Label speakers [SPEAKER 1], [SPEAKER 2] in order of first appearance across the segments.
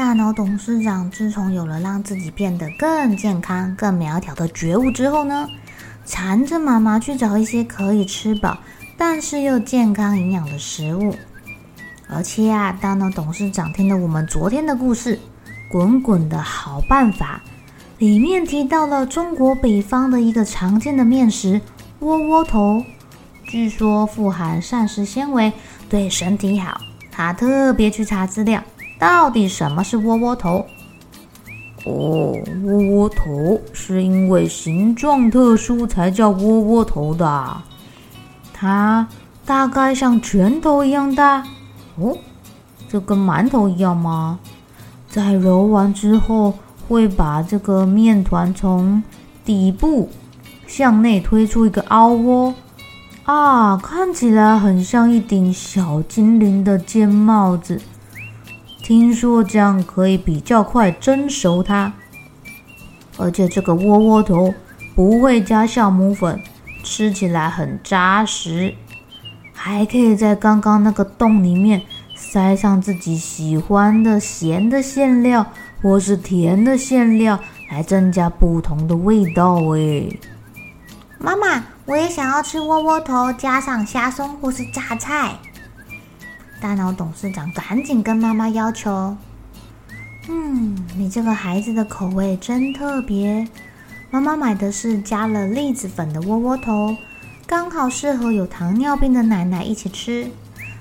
[SPEAKER 1] 大脑董事长自从有了让自己变得更健康、更苗条的觉悟之后呢，缠着妈妈去找一些可以吃饱，但是又健康营养的食物。而且啊，大脑董事长听了我们昨天的故事《滚滚的好办法》，里面提到了中国北方的一个常见的面食——窝窝头，据说富含膳食纤维，对身体好。他特别去查资料。到底什么是窝窝头？哦，窝窝头是因为形状特殊才叫窝窝头的。它大概像拳头一样大。哦，这跟馒头一样吗？在揉完之后，会把这个面团从底部向内推出一个凹窝。啊，看起来很像一顶小精灵的尖帽子。听说这样可以比较快蒸熟它，而且这个窝窝头不会加酵母粉，吃起来很扎实，还可以在刚刚那个洞里面塞上自己喜欢的咸的馅料或是甜的馅料，来增加不同的味道诶。妈妈，我也想要吃窝窝头，加上虾松或是榨菜。大脑董事长赶紧跟妈妈要求：“嗯，你这个孩子的口味真特别。妈妈买的是加了栗子粉的窝窝头，刚好适合有糖尿病的奶奶一起吃。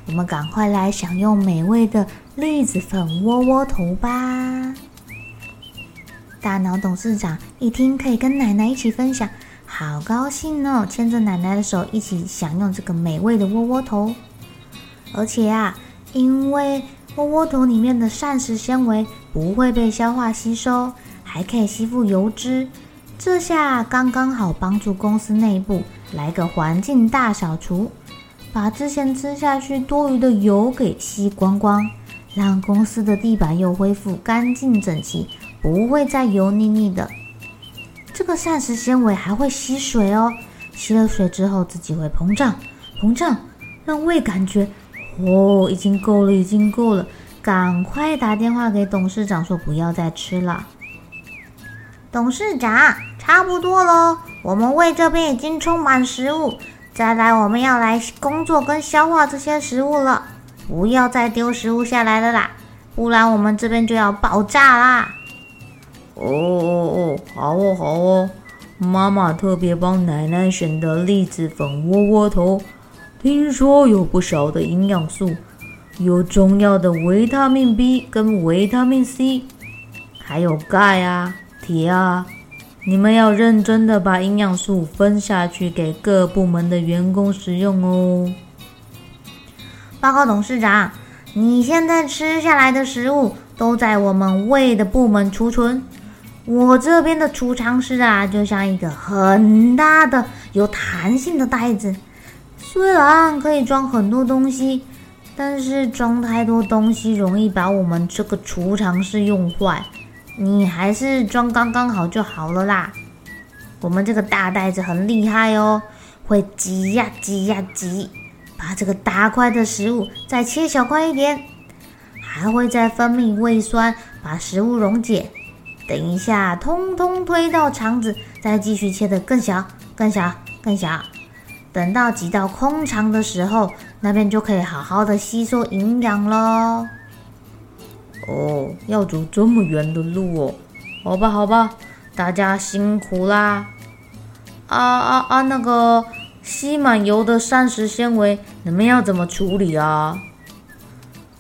[SPEAKER 1] 我们赶快来享用美味的栗子粉窝窝头吧！”大脑董事长一听可以跟奶奶一起分享，好高兴哦，牵着奶奶的手一起享用这个美味的窝窝头。而且啊，因为窝窝头里面的膳食纤维不会被消化吸收，还可以吸附油脂，这下刚刚好帮助公司内部来个环境大扫除，把之前吃下去多余的油给吸光光，让公司的地板又恢复干净整齐，不会再油腻腻的。这个膳食纤维还会吸水哦，吸了水之后自己会膨胀，膨胀，让胃感觉。哦，已经够了，已经够了！赶快打电话给董事长说不要再吃了。董事长，差不多了，我们胃这边已经充满食物，再来我们要来工作跟消化这些食物了，不要再丢食物下来了啦，不然我们这边就要爆炸啦！哦哦哦，好哦好哦，妈妈特别帮奶奶选的栗子粉窝窝头。听说有不少的营养素，有重要的维他命 B 跟维他命 C，还有钙啊、铁啊。你们要认真的把营养素分下去给各部门的员工食用哦。报告董事长，你现在吃下来的食物都在我们胃的部门储存。我这边的储藏室啊，就像一个很大的有弹性的袋子。虽然可以装很多东西，但是装太多东西容易把我们这个储藏室用坏。你还是装刚刚好就好了啦。我们这个大袋子很厉害哦，会挤呀挤呀挤，把这个大块的食物再切小块一点，还会再分泌胃酸把食物溶解。等一下，通通推到肠子，再继续切得更小、更小、更小。等到挤到空肠的时候，那边就可以好好的吸收营养喽。哦，要走这么远的路哦。好吧，好吧，大家辛苦啦。啊啊啊！那个吸满油的膳食纤维，你们要怎么处理啊？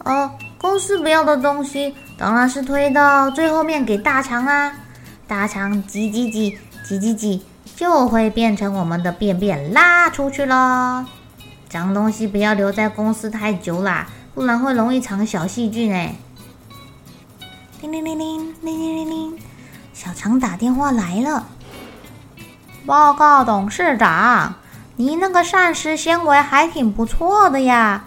[SPEAKER 1] 哦，公司不要的东西，当然是推到最后面给大肠啦。大肠挤挤挤挤挤挤，就会变成我们的便便拉出去咯。脏东西不要留在公司太久啦不然会容易藏小细菌诶。叮铃铃铃铃铃铃铃小肠打电话来了。报告董事长你那个膳食纤维还挺不错的呀。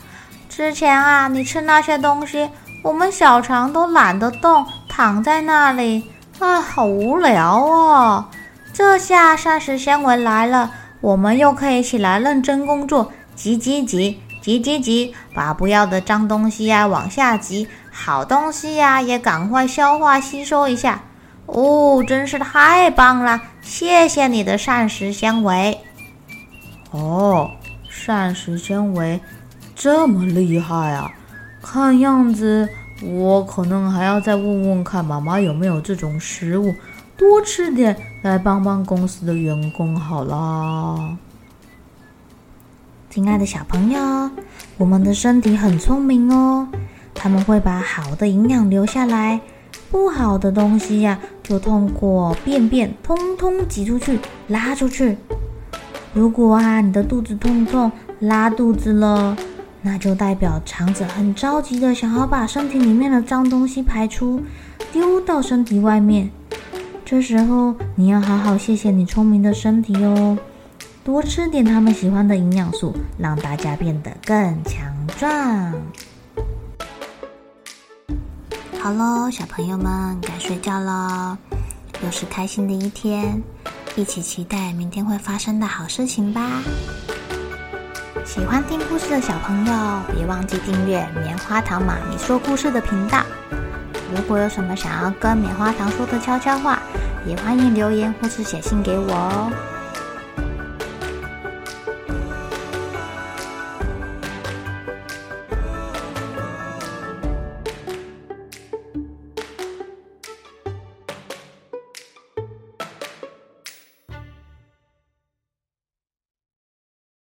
[SPEAKER 1] 之前啊你吃那些东西我们小肠都懒得动躺在那里啊好无聊哦。这下膳食纤维来了，我们又可以起来认真工作，挤挤挤挤挤挤，把不要的脏东西呀往下挤，好东西呀也赶快消化吸收一下。哦，真是太棒了！谢谢你的膳食纤维。哦，膳食纤维这么厉害啊！看样子我可能还要再问问看妈妈有没有这种食物，多吃点来帮帮公司的员工好啦。亲爱的小朋友，我们的身体很聪明哦，他们会把好的营养留下来。不好的东西呀，就通过便便通通挤出去、拉出去。如果啊，你的肚子痛痛、拉肚子了，那就代表肠子很着急的想要把身体里面的脏东西排出，丢到身体外面。这时候你要好好谢谢你聪明的身体哦，多吃点他们喜欢的营养素，让大家变得更强壮。好喽，小朋友们该睡觉了，又是开心的一天，一起期待明天会发生的好事情吧。喜欢听故事的小朋友，别忘记订阅棉花糖妈咪说故事的频道。如果有什么想要跟棉花糖说的悄悄话，也欢迎留言或是写信给我哦。